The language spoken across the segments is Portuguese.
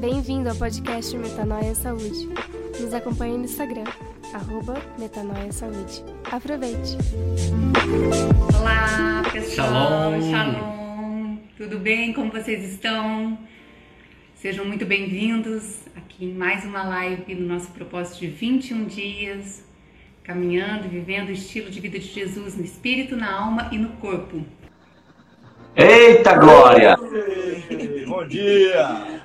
Bem-vindo ao podcast Metanoia Saúde. Nos acompanhe no Instagram, arroba Metanoia Saúde. Aproveite! Olá, pessoal. Shalom. Shalom. Tudo bem? Como vocês estão? Sejam muito bem-vindos aqui em mais uma live no nosso propósito de 21 dias, caminhando e vivendo o estilo de vida de Jesus no espírito, na alma e no corpo. Eita glória! Ei, Bom dia!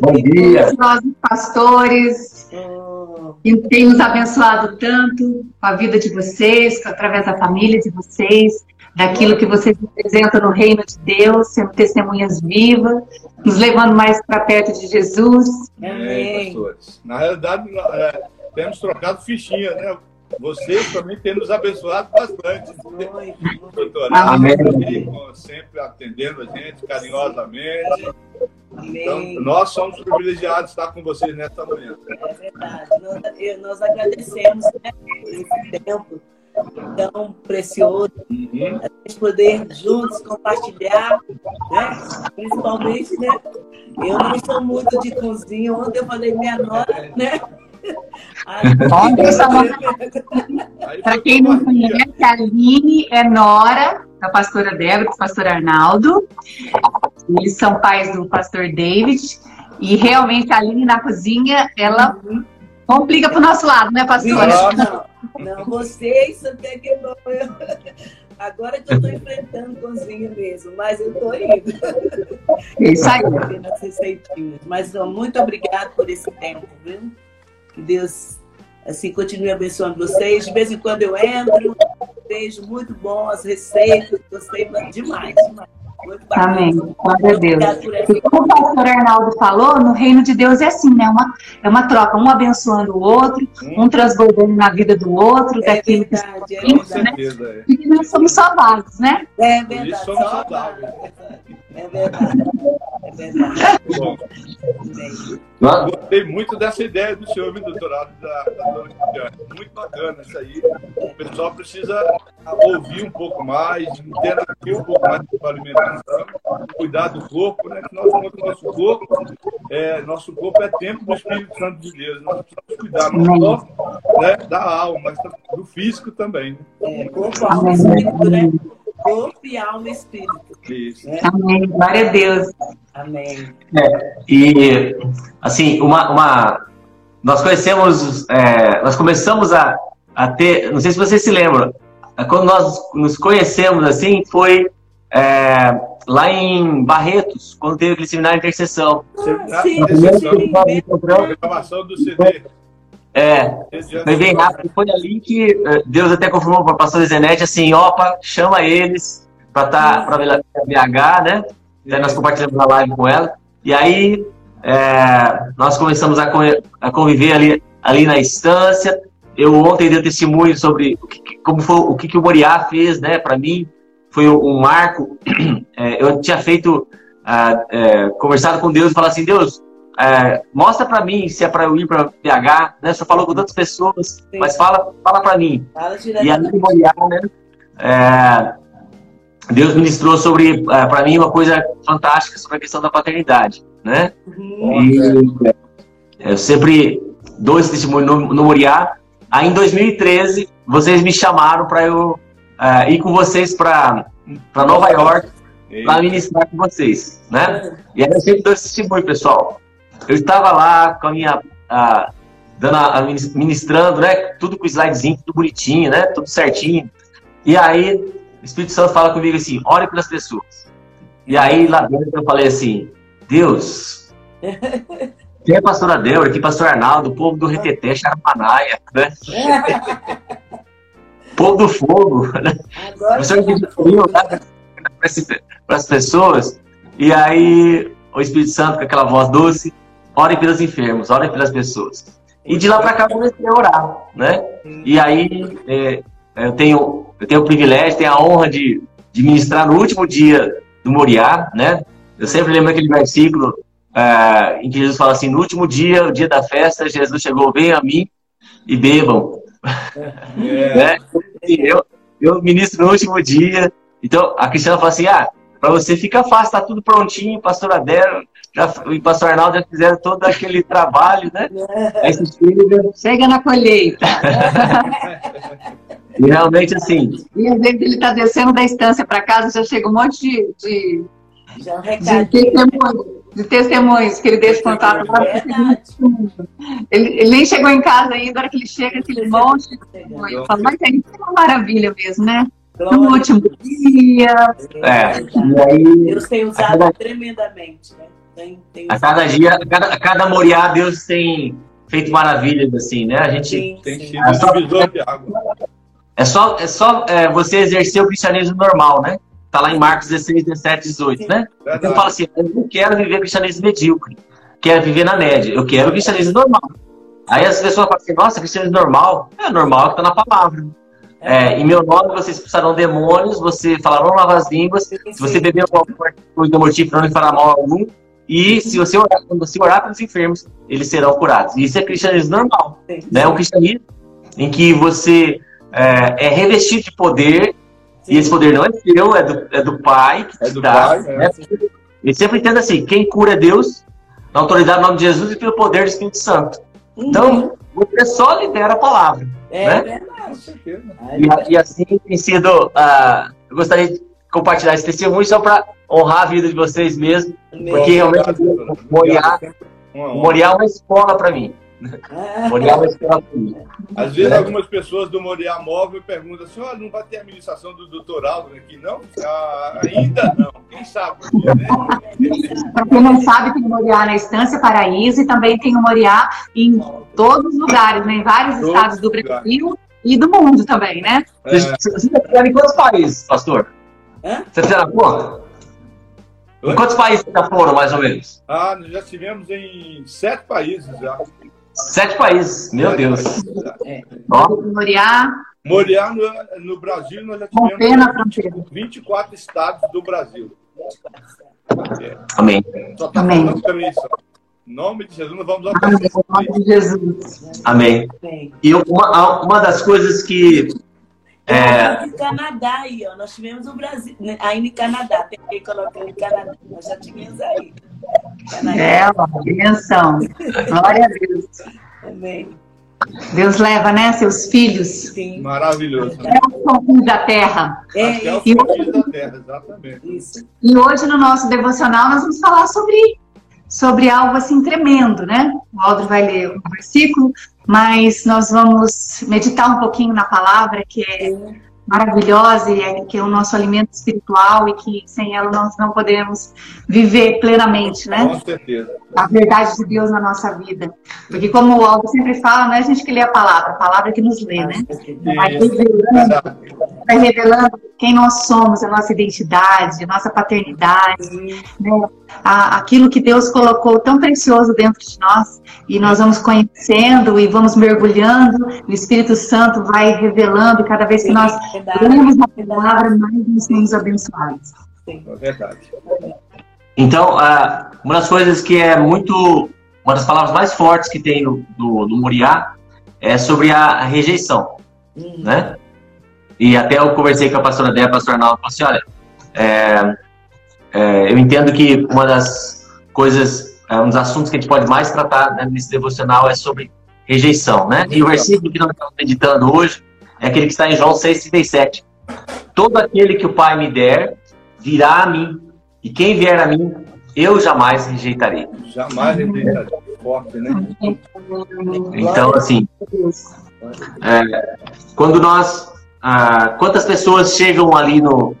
Bom dia! nós pastores, que tem nos abençoado tanto com a vida de vocês, através da família de vocês, daquilo que vocês representam no reino de Deus, sendo testemunhas vivas, nos levando mais para perto de Jesus. Amém, pastores. Na realidade, é, temos trocado fichinha, né? Vocês também têm nos abençoado bastante. Doutorado, Amém. sempre atendendo a gente carinhosamente. Então, nós somos privilegiados de estar com vocês nesta manhã. É verdade. Nós, nós agradecemos né, esse tempo tão precioso, Uhum. a gente poder juntos compartilhar, né? Principalmente, né? Eu não sou muito de cozinha. Ontem eu falei minha nora, né? Olha essa Para quem não conhece, a Aline é nora da pastora Débora, do pastor Arnaldo. Eles são pais do pastor David. E realmente a Aline na cozinha, ela complica pro nosso lado, né, pastora? Nossa. Não, não, vocês até que não. Eu... Agora que eu estou enfrentando cozinha mesmo, mas eu estou indo. É isso aí. nas receitinhas. Mas muito obrigado por esse tempo, viu? Que Deus assim continue abençoando vocês. De vez em quando eu entro, vejo muito bom as receitas, gostei demais, demais. Muito bacana. Amém. Glória a Deus. E como o pastor Arnaldo falou, no reino de Deus é assim, né? Uma, é uma troca, um abençoando o outro, um transbordando na vida do outro, É daquilo que verdade, é Com verdade. certeza. É. Porque nós somos só vasos, né? É verdade. somos só saudáveis. É verdade. É verdade. Bom, Nós- Gostei muito dessa ideia do senhor, meu doutorado da, da dona Cristiane. Muito bacana isso aí. O pessoal precisa ouvir um pouco mais, interagir um pouco mais com a alimentação, cuidar do corpo, né? Que nós nosso corpo. É, nosso corpo é templo do Espírito Santo de Deus. Nós precisamos cuidar não só né, da alma, mas do físico também. Né? é, corpo, alma espírito, né? Corpo e alma e espírito. Isso. Amém. Glória a Deus. Amém. E, assim, uma, uma- nós conhecemos, é, nós começamos a, a ter, não sei se vocês se lembram, quando nós nos conhecemos, assim, foi é, lá em Barretos, quando teve aquele seminário de intercessão. Na sim, sim. a gravação do CD. É, foi bem rápido, foi ali que eh, Deus até confirmou para a pastora Zenete, assim, opa, chama eles para estar para BH, né? Nós compartilhamos a live com ela. E aí é, nós começamos a, a conviver ali, ali na instância. Eu ontem dei testemunho sobre o que, como foi, o que, que o Moriá fez, né, para mim. Foi um, marco. É, eu tinha feito, é, conversado com Deus e falado assim, Deus, é, mostra para mim se é para eu ir para BH, né? O senhor falou com tantas pessoas, Sim. mas fala, fala para mim. Fala E em Moriá, né? é, Deus ministrou sobre, para mim, uma coisa fantástica sobre a questão da paternidade, né? Uhum. E eu sempre dou esse testemunho no, no Moriá. Aí em 2013, vocês me chamaram para eu é, ir com vocês para Nova York para ministrar com vocês, né? E aí eu sempre dou esse testemunho, pessoal. Eu estava lá com a minha. ah, dando a, a minis- ministrando, né? Tudo com slidezinho, tudo bonitinho, né? Tudo certinho. E aí, o Espírito Santo fala comigo assim: ore pelas pessoas. E aí, lá dentro, eu falei assim: Deus. Quem é a pastora Débora, aqui pastor Arnaldo, o povo do Reteté, Charapanaia, né? Povo do fogo, né? Agora O senhor para as pessoas, e aí o Espírito Santo, com aquela voz doce, ore pelos enfermos, ore pelas pessoas. E de lá para cá eu comecei a orar, né? E aí é, eu, tenho, eu tenho o privilégio, tenho a honra de, de ministrar no último dia do Moriá, né? Eu sempre lembro aquele versículo é, em que Jesus fala assim: no último dia, o dia da festa, Jesus chegou, venham a mim e bebam. É, Né? Eu, eu ministro no último dia. Então, a Cristiana fala assim: ah, para você fica fácil, tá tudo prontinho, pastor Adélio já, e pastor Arnaldo já fizeram todo aquele trabalho, né? Aí você chega, Chega na colheita. e realmente assim, E às vezes ele está descendo da estância para casa, já chega um monte de, de, Já um de recado. testemunhos, de testemunhos que ele deixa contato. É. Ele, ele nem chegou em casa ainda, a hora que ele chega, aquele monte de testemunhos. Eu falo, Mas é é uma maravilha mesmo, né? No Glória último dia, é, e aí Deus tem usado tremendamente, né? Tem, tem a cada dia, a cada, a cada Moriá, Deus tem feito maravilhas, assim, né? A gente Sim, Tem sim. sido um divisor de água. É só, é só é, você exercer o cristianismo normal, né? Tá lá em Marcos 16, 17, 18, né? Então Verdade. fala assim, eu não quero viver cristianismo medíocre, quero viver na média, eu quero cristianismo normal. Aí as pessoas falam assim, nossa, cristianismo normal? É normal que tá na palavra. É, em meu nome vocês expulsarão demônios, você falarão novas línguas, Sim, se você sim. beber alguma coisa mortífera, não lhe fará mal algum, e se você orar, quando você orar pelos enfermos, eles serão curados. Isso é cristianismo normal Sim. né? Um cristianismo em que você é, é revestido de poder e esse poder não é seu, é do, é do Pai que É te do dá. Pai, né? E sempre entenda assim, quem cura é Deus, na autoridade do nome de Jesus e pelo poder do Espírito Santo. Então, você só lidera a palavra. é né? Com verdade. certeza. E, e assim tem sido. ah, eu gostaria de compartilhar esse testemunho só para honrar a vida de vocês mesmo, porque realmente o Moriá, o honra. Moriá é uma escola para mim. O Moriá é uma escola para mim. Às vezes É. algumas pessoas do Moriá Móvel perguntam assim, olha, não vai ter administração do doutorado aqui, não? Ah, ainda não. Quem sabe? né? para quem não sabe, tem o Moriá na Estância Paraíso e também tem o Moriá em todos os lugares, né? em vários Todos estados do Brasil e do mundo também, né? Vocês É, vocês já fizeram em quantos países, pastor? Hã? Você fizeram a conta? Em quantos países já foram, mais ou menos? ah, nós já estivemos em sete países já. Sete países, meu Sete Deus. países já. O Moriá, Moriá, no, no Brasil, nós já com tivemos pena fronteira. 24 estados do Brasil. amém. Só está Amém. Em nome de Jesus, nós vamos Amém. alcançar Em nome de Jesus. Amém. Bem. E uma, uma das coisas que. É, Canadá aí, ó. Nós tivemos o Brasil, né, aí no Canadá, tem que colocar no Canadá. Nós já tivemos aí. Canadá. É uma benção. Glória a Deus. Também. Deus leva, né, seus filhos Sim. Maravilhoso. até os confins da terra. É, Até o confins da terra, exatamente. isso. E hoje, no nosso devocional, nós vamos falar sobre, sobre algo assim tremendo, né? O Aldo vai ler um versículo, mas nós vamos meditar um pouquinho na palavra, que é maravilhosa e é, que é o nosso alimento espiritual e que sem ela nós não podemos viver plenamente, né? Com certeza. a verdade de Deus na nossa vida. Porque como o Aldo sempre fala, não é a gente que lê a palavra, a palavra que nos lê, né? Vai revelando. Vai revelando quem nós somos, a nossa identidade, a nossa paternidade, né? A- aquilo que Deus colocou tão precioso dentro de nós. E nós vamos conhecendo e vamos mergulhando, o Espírito Santo vai revelando, e cada vez que nós lemos a palavra, mais nós somos abençoados. É verdade. então, ah, uma das coisas que é muito. Uma das palavras mais fortes que tem no, no, no Moriá é sobre a rejeição. Hum. né? E até eu conversei com a pastora Débora, a pastora Arnaldo, falei assim, olha, é, é, eu entendo que uma das coisas, é, um dos assuntos que a gente pode mais tratar né, nesse devocional é sobre rejeição, né? E o versículo que nós estamos meditando hoje é aquele que está em João 6,37. Todo aquele que o Pai me der, virá a mim, e quem vier a mim, eu jamais rejeitarei. Jamais rejeitaria. Forte, né? Então, assim, é, quando nós. Ah, quantas pessoas chegam ali no,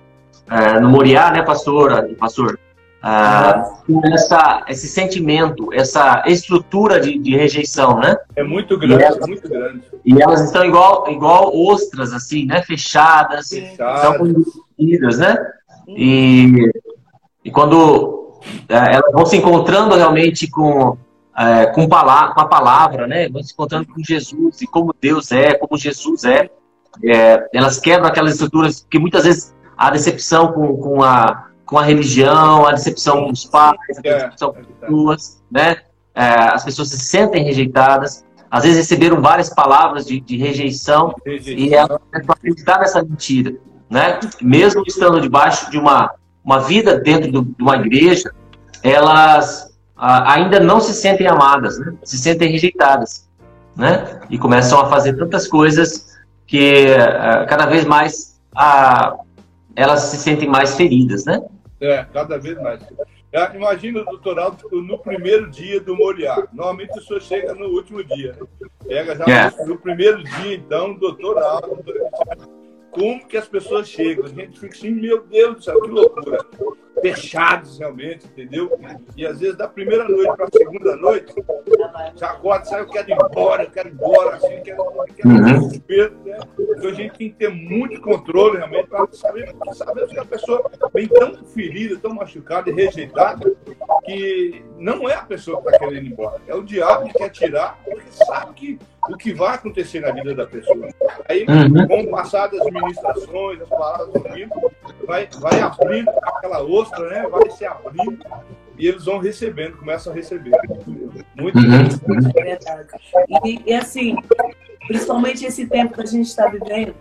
ah, no Moriá, né, pastor? pastor ah, com essa, esse sentimento, essa estrutura de, de rejeição, né? É muito grande, muito grande. E elas estão igual, igual ostras, assim, né? Fechadas, são Fechado. conduzidas, né? E, e quando eh, elas vão se encontrando realmente com, eh, com, pala com a palavra, né? Vão se encontrando com Jesus e como Deus é, como Jesus é. Eh, elas quebram aquelas estruturas que muitas vezes a decepção com, com, a, com a religião, a decepção com os pais, a É, decepção é com as verdade. pessoas, né? Eh, as pessoas se sentem rejeitadas. Às vezes receberam várias palavras de, de rejeição e Rejeição. ela começou a acreditar nessa mentira, né? Mesmo estando debaixo de uma, uma vida dentro do, de uma igreja, elas ah, ainda não se sentem amadas, né? se sentem rejeitadas, né? E começam a fazer tantas coisas que ah, cada vez mais ah, elas se sentem mais feridas, né? É, cada vez mais. Imagina o doutorado no primeiro dia do Moriá. Normalmente o senhor chega no último dia. Pega já yeah. no primeiro dia, então, doutorado. Como que as pessoas chegam? A gente fica assim, meu Deus do céu, que loucura fechados realmente, entendeu? E às vezes da primeira noite para a segunda noite, já acorda, sai, eu quero ir embora, eu quero ir embora, assim, quero, quero uhum. né? Então a gente tem que ter muito controle realmente para saber, saber que a pessoa vem tão ferida, tão machucada e rejeitada, que não é a pessoa que está querendo ir embora, é o diabo que quer tirar, porque sabe que o que vai acontecer na vida da pessoa. Aí, uhum. com o passar das ministrações, as palavras do livro, vai, vai abrindo aquela ostra, né? Vai se abrindo e eles vão recebendo, começam a receber. Muito uhum. É verdade. E, e, assim, principalmente esse tempo que a gente está vivendo,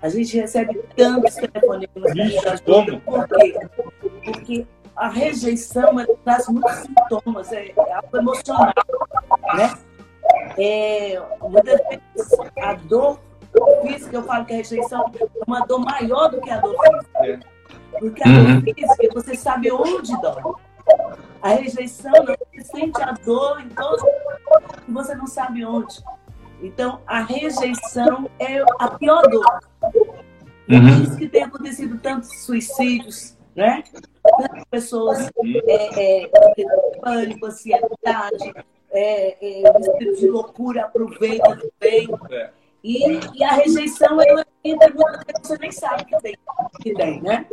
a gente recebe tantos telefonemas. Ixi, como? Por quê? Porque a rejeição traz muitos sintomas, é, é algo emocional, né? É, muitas vezes a dor física, eu falo que a rejeição é uma dor maior do que a dor física. Porque a dor uhum. física, você sabe onde dói. A rejeição, você sente a dor em todo e você não sabe onde. Então, a rejeição é a pior dor. Uhum. Por isso que tem acontecido tantos suicídios, né? Tantas pessoas é, é, pânico, ansiedade, é, é, espírito de loucura aproveita também. É. E, e, a rejeição, ela entra muitas vezes você nem sabe que tem, que tem, né?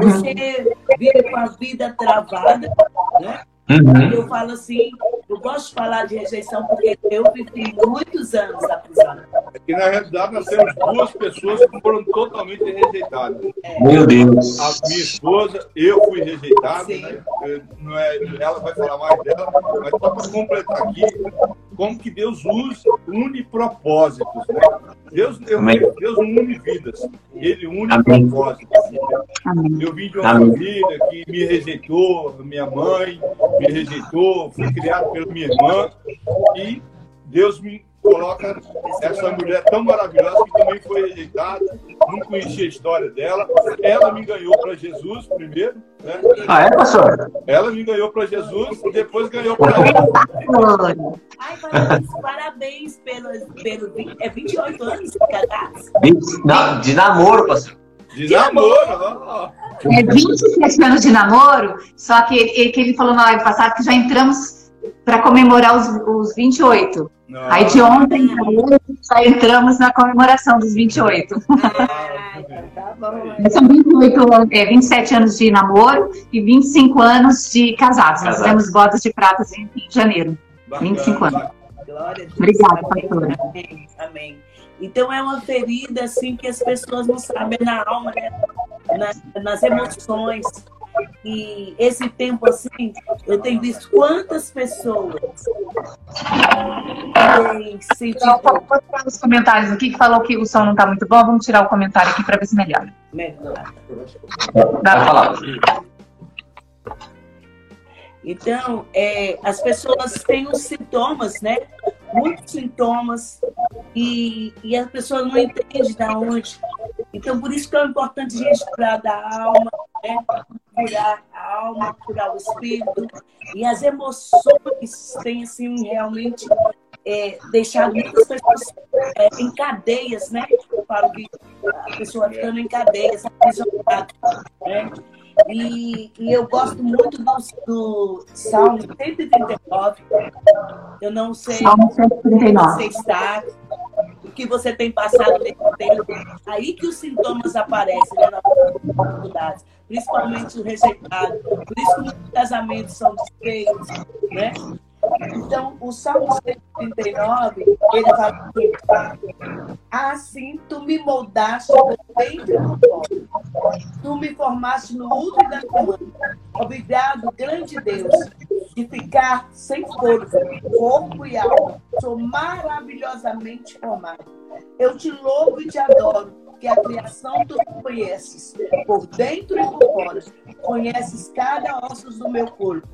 Você vive com a vida travada, né? Uhum. Eu falo assim, eu gosto de falar de rejeição porque eu vivi muitos anos acusada. É que na realidade nós temos duas pessoas que foram totalmente rejeitadas. Meu Deus. A minha esposa, eu fui rejeitado, né? Não é, ela vai falar mais dela, mas só para completar aqui, como que Deus usa, une propósitos. Né? Deus, Deus une vidas, Ele une Amém. propósitos. Amém. Eu vim de uma Amém. família que me rejeitou, minha mãe me rejeitou, fui criado pela minha irmã, e Deus me coloca essa mulher tão maravilhosa que também foi rejeitada, não conhecia a história dela. Ela me ganhou para Jesus primeiro. Né? Ah, é, pastor? Ela me ganhou para Jesus e depois ganhou para mim. Ai, parabéns, parabéns pelos, pelo, é 28 anos de casados? De namoro, pastor. De, de namoro, É 27 anos de namoro, só que ele, que ele falou na live passada que já entramos para comemorar os, os 28. Não. Aí de ontem já entramos na comemoração dos 28. Ah, tá bom. São 28, é, 27 anos de namoro e 25 anos de casados. Nós fizemos bodas de pratas em, em janeiro. Bacana, 25 anos. Obrigada, pastora. Amém. Amém. Então é uma ferida assim que as pessoas não sabem na alma, né? nas, nas emoções. E esse tempo assim, eu tenho visto quantas pessoas têm sentido. Vou tirar os comentários aqui que falou que o som não está muito bom. Vamos tirar o comentário aqui para ver se melhora. Melhor. Dá para falar. Então, é, as pessoas têm os sintomas, né? Muitos sintomas, e, e as pessoas não entendem de onde. Então, por isso que é importante a gente alma, né? Curar a alma, curar o espírito. E as emoções têm, assim, realmente é, deixado muitas pessoas é, em cadeias, né? Eu falo que a pessoa ficando em cadeias, aprisionada, né? E, e eu gosto muito do, do Salmo 139. Eu não sei Salmo 139. você está, que você tem passado nesse tempo. Aí que os sintomas aparecem né, dificuldades, principalmente o rejeitado. Por isso que os casamentos são desfeitos, né? Então, o Salmo 139, ele fala assim, assim tu me moldaste no ventre do povo, tu me formaste no útero da tua Obrigado, grande Deus, de ficar sem força, corpo e alma. Sou maravilhosamente formado. Eu te louvo e te adoro porque a criação tu conheces, por dentro e por fora. Conheces cada osso do meu corpo.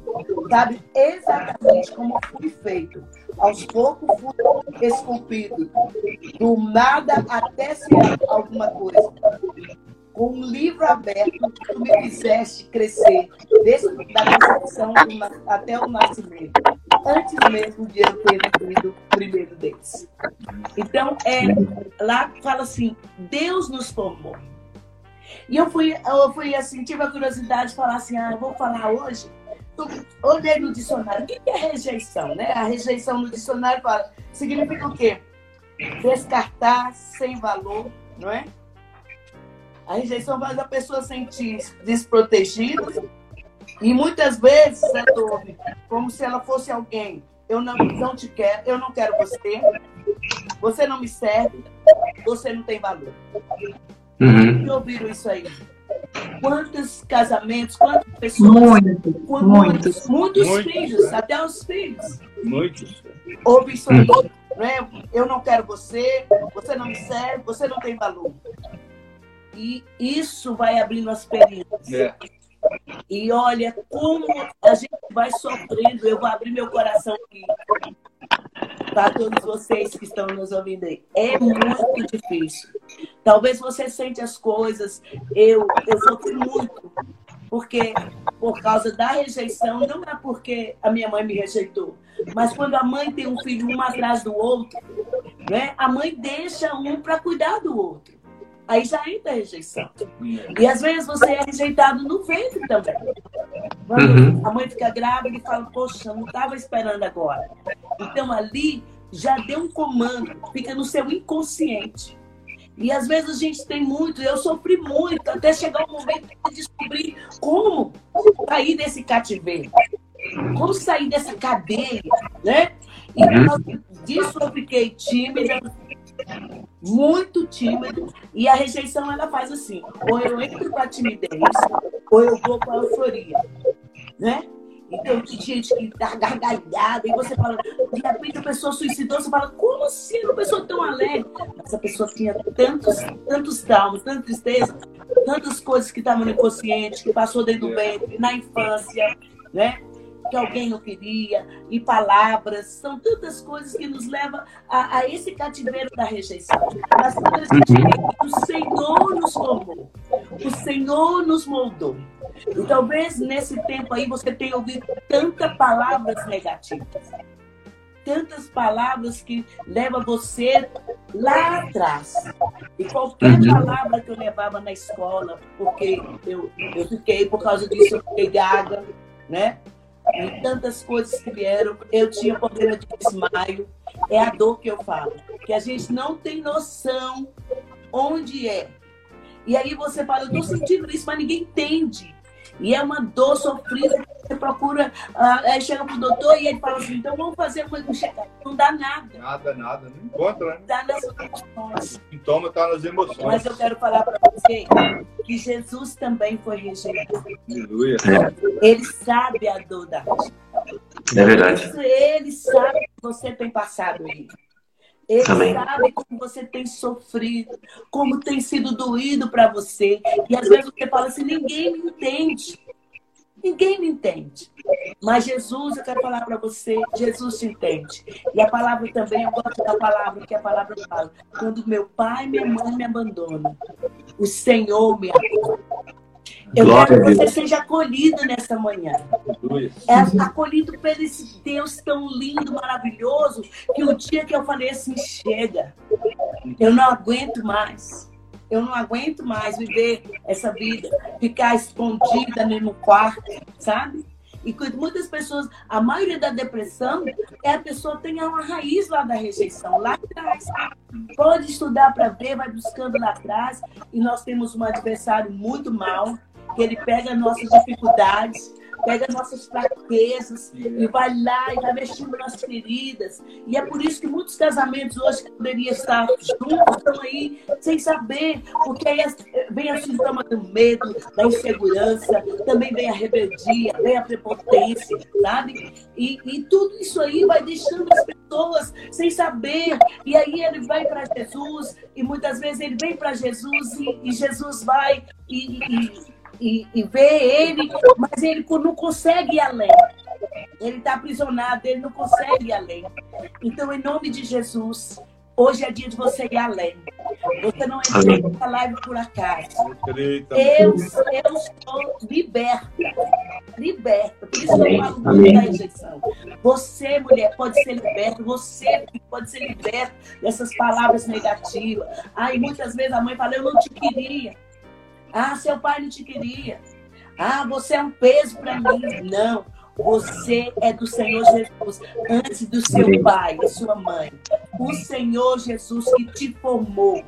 Sabe exatamente como fui feito. Aos poucos fui esculpido. Do nada até ser alguma coisa com um livro aberto, tu me fizeste crescer, desde a concepção até o nascimento, antes mesmo de eu ter vivido o primeiro deles. Então, é, lá fala assim, Deus nos formou. E eu fui, eu fui assim, tive a curiosidade de falar assim, ah, vou falar hoje. Olhei no dicionário, o que é rejeição? Né? A rejeição no dicionário fala, significa o quê? Descartar sem valor, não é? A rejeição faz a pessoa sentir desprotegida e muitas vezes, Tobi, como se ela fosse alguém. Eu não, não te quero, eu não quero você, você não me serve, você não tem valor. Uhum. E ouviram isso aí? Quantos casamentos, quantas pessoas? Muitos, muitos. Muitos, muitos filhos, até os filhos. Muitos. Ouve isso aí. Né? Eu não quero você, você não me serve, você não tem valor. E isso vai abrindo as feridas. É. E olha como a gente vai sofrendo. Eu vou abrir meu coração aqui para todos vocês que estão nos ouvindo aí. É muito difícil. Talvez você sente as coisas. Eu, eu sofri muito. Porque, por causa da rejeição, não é porque a minha mãe me rejeitou, mas quando a mãe tem um filho um atrás do outro, né, a mãe deixa um para cuidar do outro aí já entra a rejeição. E às vezes você é rejeitado no ventre também. Uhum. A mãe fica grávida e fala, poxa, não estava esperando agora. Então ali já deu um comando, fica no seu inconsciente. E às vezes a gente tem muito, eu sofri muito, até chegar o momento de descobrir como sair desse cativeiro, como sair dessa cadeia, né? E uhum. disso eu fiquei tímida, muito tímido e a rejeição ela faz assim, ou eu entro com a timidez, ou eu vou com a euforia, né? Então tem gente que tá gargalhada e você fala, de repente a pessoa suicidou, você fala, como assim uma pessoa tão alegre? Essa pessoa tinha tantos, tantos traumas, tanta tristeza, tantas coisas que estavam no inconsciente, que passou dentro do ventre, na infância, né? Que alguém não queria, e palavras, são tantas coisas que nos levam a, a esse cativeiro da rejeição. Mas quando a gente uhum. o Senhor nos formou, o Senhor nos moldou. E talvez nesse tempo aí você tenha ouvido tantas palavras negativas, tantas palavras que levam você lá atrás. E qualquer uhum. palavra que eu levava na escola, porque eu, eu fiquei, por causa disso, eu fiquei gaga, né? E tantas coisas que vieram. Eu tinha problema de desmaio. É a dor que eu falo. Que a gente não tem noção onde é. E aí você fala, eu estou sentindo isso, mas ninguém entende. E é uma dor sofrida. Você procura, uh, aí chega pro doutor e ele fala assim: então vamos fazer uma. Não dá nada. Nada, nada. Não encontra, né? Dá nas emoções. O sintoma está nas emoções. Mas eu quero falar para você que Jesus também foi rejeitado. Aleluia. É. Ele sabe a dor da É verdade. Ele sabe que você tem passado isso. Ele Amém. sabe como você tem sofrido, como tem sido doído para você. E às vezes você fala assim: ninguém me entende. Ninguém me entende. Mas Jesus, eu quero falar para você, Jesus te entende. E a palavra também, eu gosto da palavra, que a palavra fala. Quando meu pai e minha mãe me abandonam, o Senhor me abandona. Eu Glória quero que você seja acolhido nessa manhã. É acolhido por esse Deus tão lindo, maravilhoso, que o dia que eu falei assim, chega, eu não aguento mais. Eu não aguento mais viver essa vida, ficar escondida no quarto, sabe? E muitas pessoas, a maioria da depressão é a pessoa tem uma raiz lá da rejeição, lá atrás. Pode estudar para ver, vai buscando lá atrás. E nós temos um adversário muito mal, que ele pega nossas dificuldades, pega nossas fraquezas e vai lá e vai mexendo nas feridas. E é por isso que muitos casamentos hoje que poderiam estar juntos estão aí sem saber, porque aí vem a sintoma do medo, da insegurança, também vem a rebeldia, vem a prepotência, sabe? E, e tudo isso aí vai deixando as pessoas sem saber. E aí ele vai para Jesus, e muitas vezes ele vem para Jesus e, e, Jesus vai e, e, e, vê ele, mas ele não consegue ir além. Ele está aprisionado, ele não consegue ir além. Então, em nome de Jesus, Hoje é dia de você ir além. Você não entrou nessa live por acaso. Eu, eu estou liberta. Liberta. Por isso eu falo muito da rejeição. Você, mulher, pode ser liberta. Você pode ser liberta dessas palavras negativas. Aí muitas vezes a mãe fala, eu não te queria. Ah, seu pai não te queria. Ah, você é um peso para mim. Não. Você é do Senhor Jesus antes do seu pai e sua mãe. O Senhor Jesus que te formou,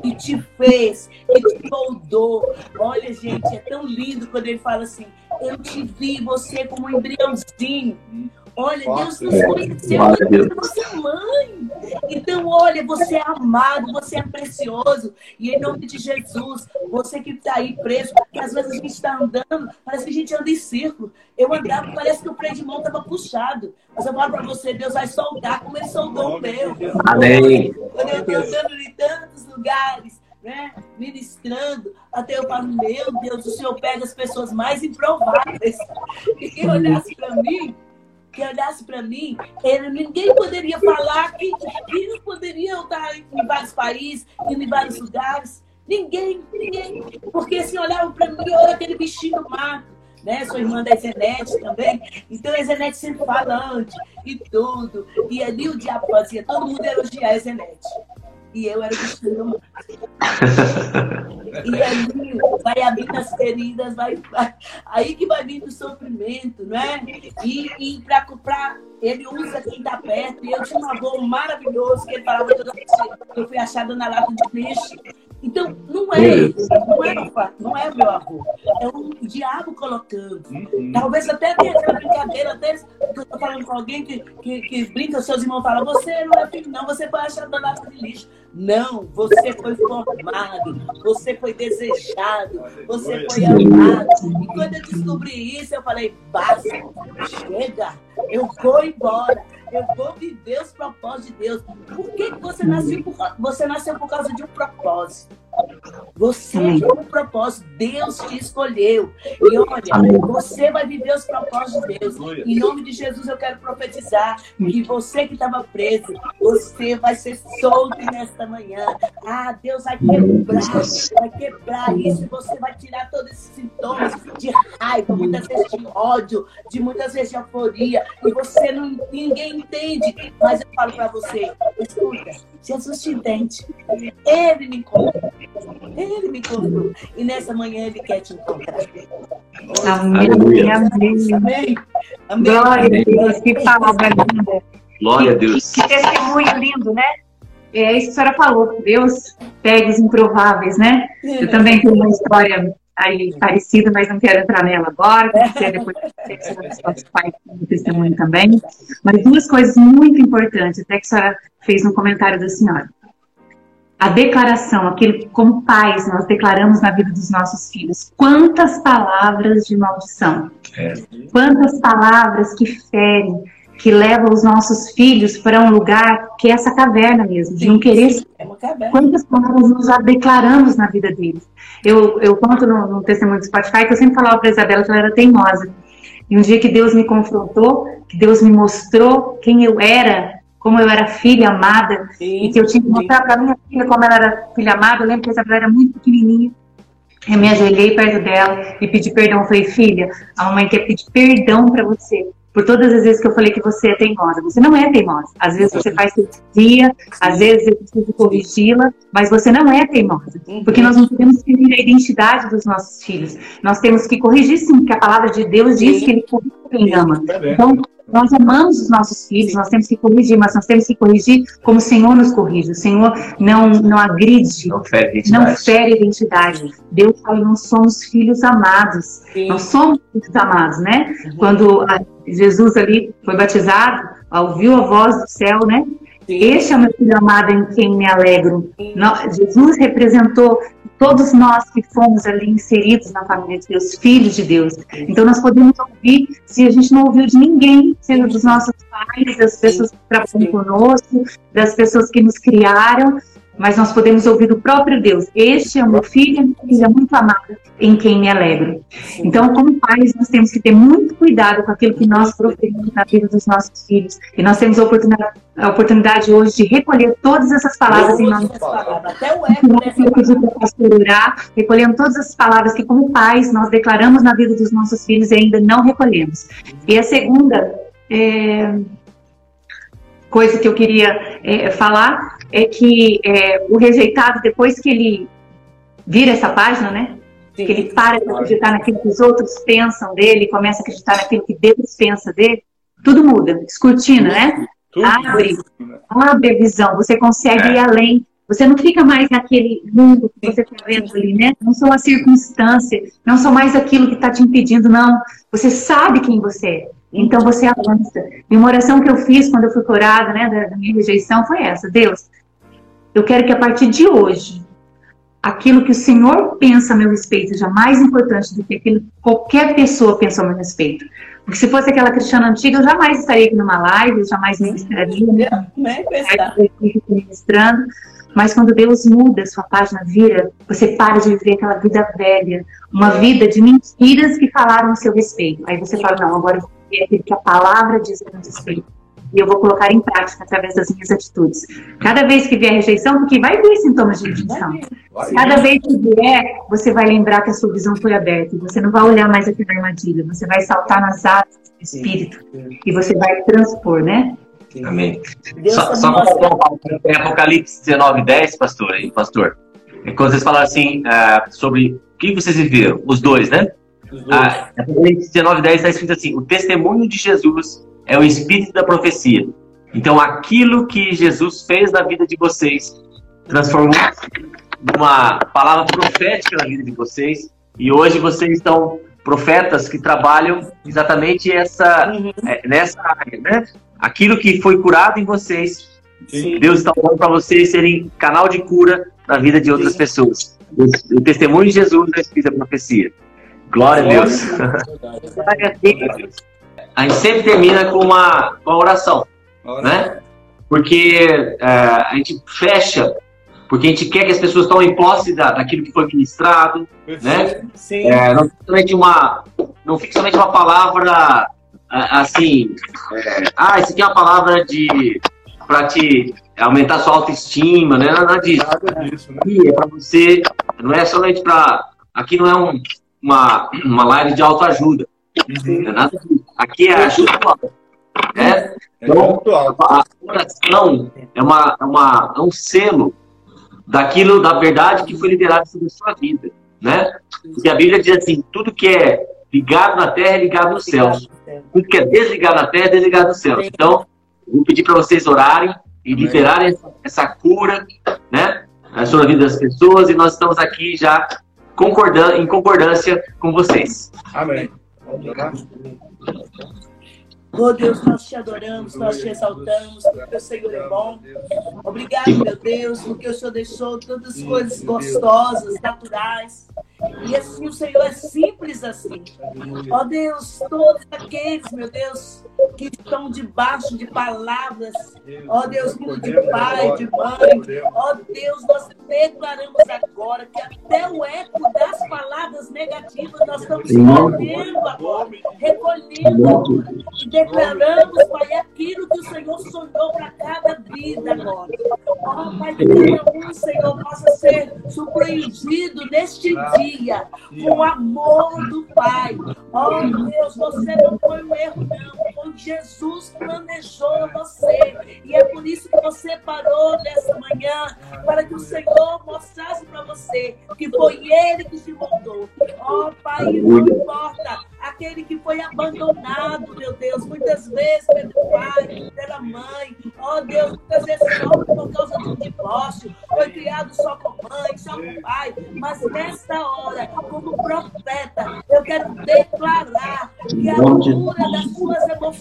que te fez, que te moldou. Olha, gente, é tão lindo quando ele fala assim: Eu te vi você como um embriãozinho. Olha, Deus nos conheceu da nossa mãe. Então, olha, você é amado, você é precioso. E em nome de Jesus, você que está aí preso, que às vezes a gente está andando, parece que a gente anda em círculo. Eu andava, parece que o freio de mão estava puxado. Mas eu falo para você, Deus vai soltar como ele soltou o meu. Amém. Quando eu estou andando em tantos lugares, né, ministrando, até eu falo, meu Deus, o Senhor pega as pessoas mais improváveis. E quem olhasse para mim, que olhasse para mim, ele, ninguém poderia falar que eles poderiam estar em vários países, em vários lugares. Ninguém, ninguém. Porque se olhavam para mim, era aquele bichinho do mato. Né? Sou irmã da Zenete também. Então a Zenete sempre falante e tudo. E ali o diabo fazia todo mundo elogiar a Zenete e eu era o bichinho e aí vai abrindo as feridas, vai, vai, aí que vai vindo o sofrimento, não é? E, e para comprar, ele usa quem está perto. E eu tinha um avô maravilhoso que ele falava toda vez que eu fui achada na lata de lixo. Então, não é, não é, não é meu avô. É o diabo colocando. Uhum. Talvez até tenha aquela brincadeira, até que eu estou falando com alguém que, que, que brinca, seus irmãos falam, você não é filho, não, você foi achado na lata de lixo. Não, você foi formado, você foi desejado, você foi amado. E quando eu descobri isso, eu falei, basta, chega, eu vou embora, eu vou viver os propósitos de Deus. Por que você nasceu por, você nasceu por causa de um propósito? Você tem um propósito, Deus te escolheu. E olha, você vai viver os propósitos de Deus. Em nome de Jesus, eu quero profetizar que você que estava preso, você vai ser solto nesta manhã. Ah, Deus vai quebrar, vai quebrar isso. E você vai tirar todos esses sintomas de raiva, muitas vezes de ódio, de muitas vezes de euforia. E você não, ninguém entende. Mas eu falo para você, escuta, Jesus te entende. Ele me encontra. Ele me encontrou. E nessa manhã ele quer te encontrar. Amém. Amém. Amém. Amém. Glória a Deus. Que palavra linda. Glória a Deus. Que, que testemunho lindo, né? É isso que a senhora falou. Deus pega os improváveis, né? Eu também tenho uma história aí parecida, mas não quero entrar nela agora, porque depois você testemunho também. Mas duas coisas muito importantes, até que a senhora fez no comentário da senhora a declaração, aquilo como pais nós declaramos na vida dos nossos filhos. Quantas palavras de maldição, é. quantas palavras que ferem, que levam os nossos filhos para um lugar que é essa caverna mesmo, de não querer. Sim, é quantas palavras nós já declaramos na vida deles? Eu, eu conto no, no testemunho do Spotify que eu sempre falava para Isabela que ela era teimosa. E um dia que Deus me confrontou, que Deus me mostrou quem eu era como eu era filha amada, sim, e que eu tinha que mostrar para minha filha como ela era filha amada. Eu lembro que a Isabela era muito pequenininha. Eu me ajoelhei perto dela e pedi perdão. Eu falei, filha, a mamãe quer pedir perdão para você por todas as vezes que eu falei que você é teimosa. Você não é teimosa. Às vezes você faz dia, às vezes eu preciso corrigi-la, mas você não é teimosa. Porque nós não podemos ferir a identidade dos nossos filhos. Nós temos que corrigir sim, porque a palavra de Deus diz que ele corrige quem ama. Então, Nós amamos os nossos filhos, nós temos que corrigir, mas nós temos que corrigir como o Senhor nos corrige. O Senhor não, não agride, Não fere não identidade. fere a identidade. Deus fala, nós somos filhos amados. Sim. Nós somos filhos amados, né? Quando ah, Jesus ali foi batizado, ouviu a voz do céu, né? Este é o meu filho amado em quem me alegro. Nó- Jesus representou todos nós que fomos ali inseridos na família de Deus, filhos de Deus. Então nós podemos ouvir, se a gente não ouviu de ninguém, seja dos nossos pais, das pessoas que trabalham conosco, das pessoas que nos criaram, mas nós podemos ouvir do próprio Deus. Este é o meu filho, minha filha muito amada, em quem me alegro. Então, como pais, nós temos que ter muito cuidado com aquilo que nós proferimos na vida dos nossos filhos. E nós temos a oportunidade, a oportunidade hoje de recolher todas essas palavras em nome as palavras, Até o eco orar, recolhendo todas as palavras que, como pais, nós declaramos na vida dos nossos filhos e ainda não recolhemos. E a segunda é, coisa que eu queria é, falar é que é, o rejeitado, depois que ele vira essa página, né? Que ele para de acreditar naquilo que os outros pensam dele, começa a acreditar naquilo que Deus pensa dele, tudo muda, descortina, né? Tudo Abre. abre a visão, você consegue ir além. Você não fica mais naquele mundo que você está vendo ali, né? Não são as circunstâncias, não são mais aquilo que está te impedindo, não. Você sabe quem você é. Então você avança. E uma oração que eu fiz quando eu fui curada, né, da minha rejeição foi essa: Deus, eu quero que a partir de hoje, aquilo que o Senhor pensa a meu respeito seja mais importante do que aquilo que qualquer pessoa pensa a meu respeito. Porque se fosse aquela cristiana antiga, eu jamais estaria aqui numa live, eu jamais ministraria, né? Ministrando, mas quando Deus muda, sua página vira, você para de viver aquela vida velha, uma vida de mentiras que falaram a seu respeito. Aí você fala, não, agora eu vou viver aquilo que a palavra diz a meu respeito. E eu vou colocar em prática através das minhas atitudes. Cada vez que vier rejeição, porque vai vir sintomas de rejeição. Cada vez que vier, você vai lembrar que a sua visão foi aberta. e Você não vai olhar mais aqui na armadilha. Você vai saltar nas asas do Espírito. E você vai transpor, né? Amém. Deus Só, só em Apocalipse 19, 10, pastor, aí, pastor. É quando vocês falaram assim, ah, sobre o que vocês viveram, os dois, né? Os dois. Ah, Apocalipse 19, 10 está escrito assim: o testemunho de Jesus é o espírito da profecia. Então, aquilo que Jesus fez na vida de vocês transformou numa palavra profética na vida de vocês. E hoje vocês estão profetas que trabalham exatamente essa, Uhum. é, nessa área, né? Aquilo que foi curado em vocês, Sim. Deus está falando para vocês serem canal de cura na vida de outras Sim. pessoas. O, o testemunho de Jesus é o espírito da profecia. Glória a Deus. Glória a Deus. A gente sempre termina com uma, uma oração, Agora, né? Porque é, a gente fecha, porque a gente quer que as pessoas tomem posse da, daquilo que foi ministrado, perfeito. Sim. É, não fique somente uma, não fique somente uma palavra assim, é, ah, isso aqui é uma palavra de para te aumentar sua autoestima, né? Nada disso. Nada disso, né? Aqui é para você, não é somente para, aqui não é um, uma uma live de autoajuda, não é nada disso. Aqui é ajuda, né? É muito alto. A oração é uma, é uma é um selo daquilo da verdade que foi liberado sobre a sua vida, né? Porque a Bíblia diz assim, tudo que é ligado na terra é ligado nos céus. Tudo que é desligado na terra é desligado nos céus. Então, eu vou pedir para vocês orarem e liberarem essa, essa cura, né? Sobre a vida das pessoas e nós estamos aqui já concordando, em concordância com vocês. Amém. Vamos lá? Oh Deus, nós te adoramos, nós te exaltamos, porque o Senhor é bom. Obrigado, meu Deus, porque o Senhor deixou tantas coisas gostosas, naturais. E assim o Senhor é simples assim. Ó Deus, todos aqueles, meu Deus, que estão debaixo de palavras, ó Deus, de pai, de mãe, ó Deus, nós declaramos agora que até o eco das palavras negativas nós estamos recolhendo agora, recolhendo agora. E declaramos, Pai, aquilo que o Senhor sonhou para cada vida agora. Ó, Pai, que cada um, Senhor, possa ser surpreendido neste dia com o amor do Pai. Ó, Deus, você não foi um erro, não. Jesus planejou você. E é por isso que você parou nessa manhã, para que o Senhor mostrasse para você que foi Ele que te moldou. Ó, Pai, não importa aquele que foi abandonado, meu Deus, muitas vezes pelo pai, pela mãe, ó oh, Deus, muitas vezes sofre por causa do divórcio, foi criado só com mãe, só com pai, mas nesta hora, como profeta, eu quero declarar que a cura das suas emoções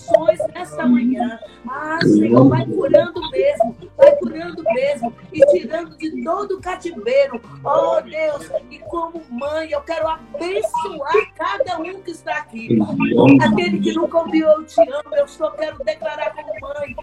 nesta manhã, ah, Senhor, vai curando mesmo, vai curando mesmo e tirando de todo o cativeiro, oh Deus, e como mãe, eu quero abençoar cada um que está aqui. Aquele que nunca ouviu eu te amo, eu só quero declarar como mãe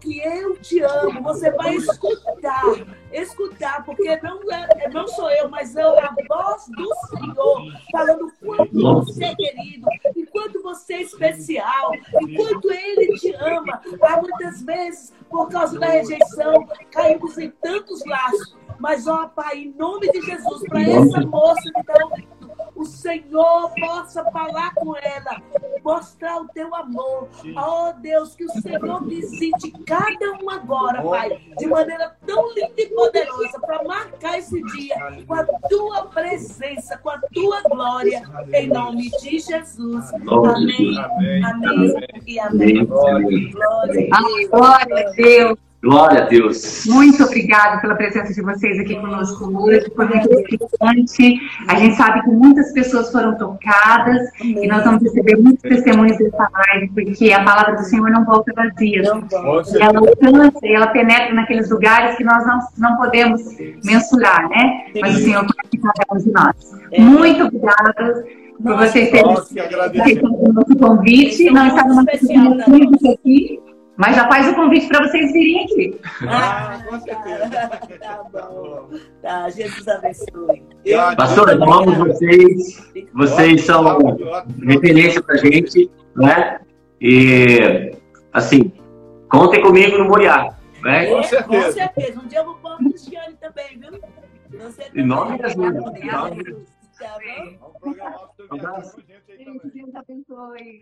que eu te amo. Você vai escutar, escutar, porque não, é, não sou eu, mas é a voz do Senhor falando quanto você é querido, e quanto você é especial, e quanto Ele te ama. Há muitas vezes, por causa da rejeição, caímos em tantos laços. Mas, ó Pai, em nome de Jesus, para essa moça que está ouvindo, o Senhor possa falar com ela, mostrar o teu amor. Oh Deus, que o Senhor visite cada um agora, Pai, de maneira tão linda e poderosa, para marcar esse dia com a tua presença, com a tua glória, em nome de Jesus. Amém, amém. E amém. Glória a Deus. Glória a Deus. Muito obrigada pela presença de vocês aqui conosco hoje. Foi muito interessante. A gente sabe que muitas pessoas foram tocadas e nós vamos receber muitos testemunhos dessa live, porque a palavra do Senhor não volta vazia. E ela alcança e ela penetra naqueles lugares que nós não, não podemos mensurar, né? Mas o Senhor pode cada um de nós. É. Muito obrigada por vocês terem aceitado o nosso convite. Nós estávamos aqui. Mas já faz o convite para vocês virem aqui. Ah, com certeza. Tá bom. Tá, Jesus abençoe. Pastora, amamos vocês. Vocês são referência para gente, né? E, assim, contem comigo no Moriá. Né? Com certeza. Com certeza. Um dia eu vou pôr o Cristiane também, viu? Você em nome de Jesus. Tá bom? Vamos programar o seu dia. Deus abençoe.